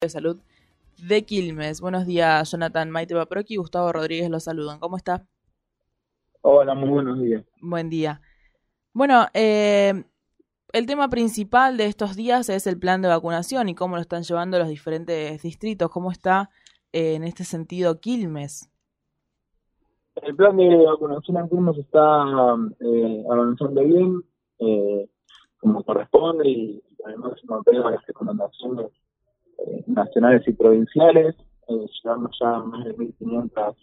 de Salud de Quilmes. Buenos días, Jonathan Maite Paproqui y Gustavo Rodríguez los saludan. ¿Cómo está? Hola, muy buenos días. Buen día. Bueno, eh, el tema principal de estos días es el plan de vacunación y cómo lo están llevando los diferentes distritos. ¿Cómo está eh, en este sentido Quilmes? El plan de vacunación en Quilmes está eh, avanzando bien, eh, como corresponde, y además mantenemos las recomendaciones nacionales y provinciales. Eh, llevamos ya más de 1.500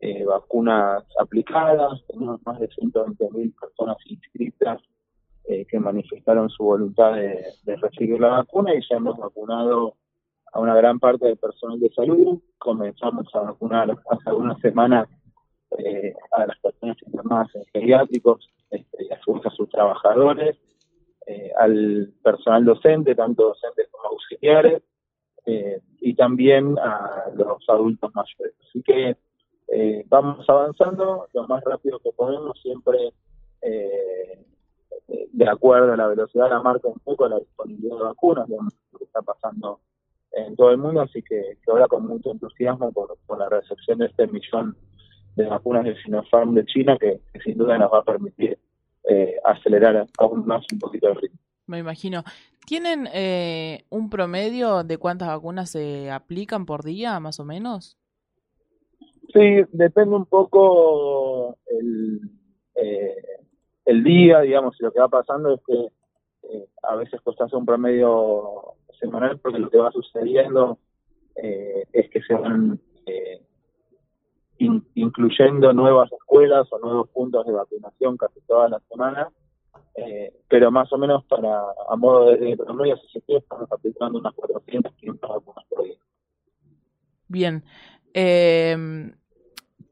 eh, vacunas aplicadas, tenemos más de 120.000 personas inscritas eh, que manifestaron su voluntad de, recibir la vacuna y ya hemos vacunado a una gran parte del personal de salud. Comenzamos a vacunar hace algunas semanas eh, a las personas internadas en geriátricos este, y a sus, a sus trabajadores, eh, al personal docente, tanto docentes como auxiliares, eh, y también a los adultos mayores. Así que eh, vamos avanzando lo más rápido que podemos, siempre eh, de acuerdo a la velocidad la marca un poco la disponibilidad de vacunas, lo que está pasando en todo el mundo, así que, ahora con mucho entusiasmo por, por, la recepción de este millón de vacunas de Sinopharm de China, que, que sin duda nos va a permitir eh, acelerar aún más un poquito el ritmo. Me imagino. ¿Tienen eh, un promedio de cuántas vacunas se aplican por día, más o menos? Sí, depende un poco el, eh, el día, digamos, y lo que va pasando es que eh, a veces pues hace un promedio semanal porque lo que va sucediendo eh, es que se van eh, in, incluyendo nuevas escuelas o nuevos puntos de vacunación casi todas las semanas eh, pero más o menos para a modo de, de promedio si estamos aplicando unas 400, 500 vacunas por día. Bien. Eh,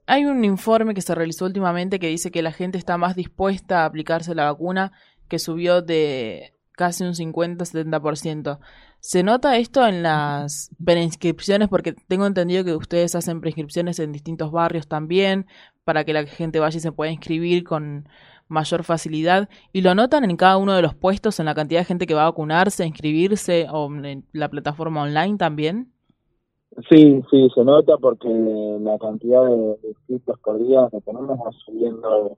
hay un informe que se realizó últimamente que dice que la gente está más dispuesta a aplicarse la vacuna, que subió de casi un 50-70%. ¿Se nota esto en las preinscripciones? Porque tengo entendido que ustedes hacen preinscripciones en distintos barrios también, para que la gente vaya y se pueda inscribir con mayor facilidad. ¿Y lo notan en cada uno de los puestos, en la cantidad de gente que va a vacunarse, a inscribirse, o en la plataforma online también? Sí, sí, se nota porque la cantidad de inscritos por día que tenemos va subiendo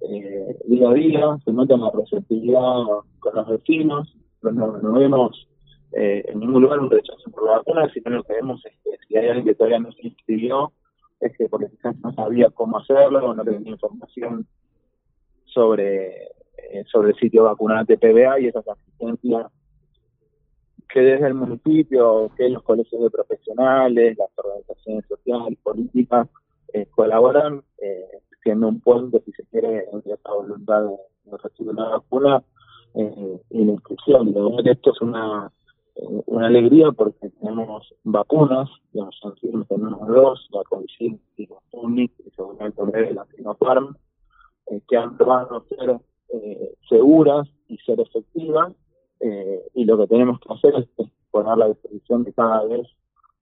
eh, día a día, se nota la receptividad con los vecinos, no, no vemos eh, en ningún lugar un rechazo por la vacuna, sino lo que vemos es que si hay alguien que todavía no se inscribió, es que porque quizás no sabía cómo hacerlo o no tenía información sobre, eh, sobre el sitio vacunante PBA y esas asistencias que desde el municipio, que los colegios de profesionales, las organizaciones sociales, políticas, eh, colaboran, eh, siendo un puente, si se quiere, entre esa voluntad de, de recibir una vacuna eh, y la inscripción. De verdad que esto es una, eh, una alegría porque tenemos vacunas, digamos, en tenemos dos, la Covishield y la Sputnik, y seguramente la Sinopharm, que han probado ser eh, seguras y ser efectivas, eh, y lo que tenemos que hacer es, poner a la disposición de cada vez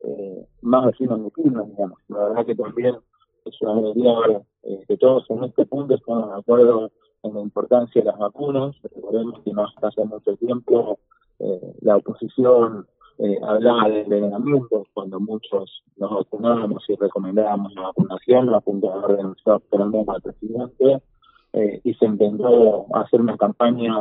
eh, más vecinos de Quilmes, digamos. La verdad que también es una alegría ver eh, que todos en este punto estamos de acuerdo en la importancia de las vacunas. Recordemos que no hasta hace mucho tiempo eh, la oposición eh, hablaba de envenenamiento cuando muchos nos vacunábamos y recomendábamos la vacunación, la Junta de por al presidente, eh, y se intentó hacer una campaña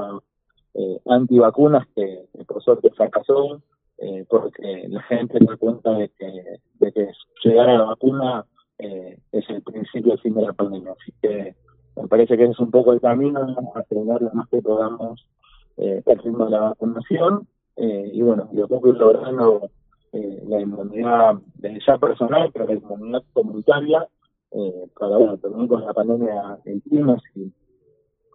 eh, antivacunas que, que, por suerte fracasó, eh, porque la gente se da cuenta de que, de que llegar a la vacuna eh, es el principio del fin de la pandemia. Así que me parece que ese es un poco el camino, acelerar lo más que podamos eh, el de la vacunación eh, y bueno, yo creo que logrando eh, la inmunidad ya personal, pero la inmunidad comunitaria eh, para bueno, terminar con la pandemia en climas y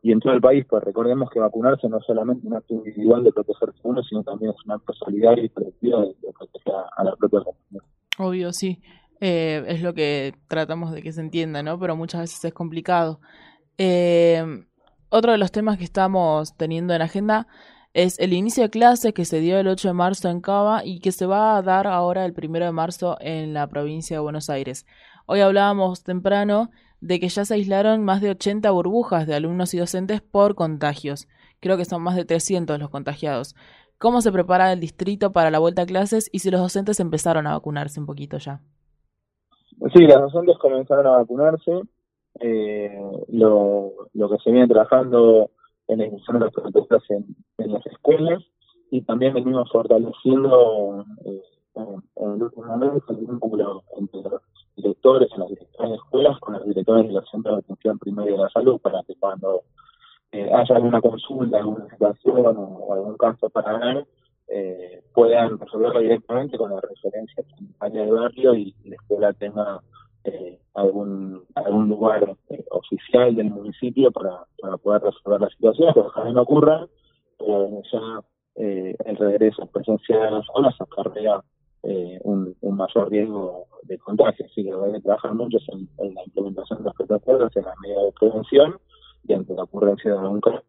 y en todo el país, pues recordemos que vacunarse no es solamente un acto individual de protegerse uno, sino también es un acto solidario y colectivo de, de proteger a, la propia comunidad. Obvio, sí. Eh, es lo que tratamos de que se entienda, ¿no? Pero muchas veces es complicado. Eh, otro de los temas que estamos teniendo en agenda es el inicio de clases que se dio el 8 de marzo en Cava y que se va a dar ahora el 1 de marzo en la provincia de Buenos Aires. Hoy hablábamos temprano de que ya se aislaron más de 80 burbujas de alumnos y docentes por contagios. Creo que son más de 300 los contagiados. ¿Cómo se prepara el distrito para la vuelta a clases y si los docentes empezaron a vacunarse un poquito ya? Sí, los docentes comenzaron a vacunarse. Eh, lo, lo que se viene trabajando en la de los protocolos en, las escuelas y también venimos fortaleciendo eh, en, en, el último momento el vínculo entre los directores en las directores de escuelas con los directores de los centros de atención primaria de la salud para que cuando eh, haya alguna consulta, alguna situación o, algún caso para ver, eh, puedan resolverlo directamente con la referencia sanitaria de barrio y, la escuela tenga algún algún lugar oficial del municipio para, para poder resolver la situación, que ojalá no ocurra, pero ya eh, el regreso presencial a las aulas acarrea eh, un, mayor riesgo de contagio, así que hay que trabajar mucho en, la implementación de los protocolos, en las medidas de prevención y ante la ocurrencia de algún caso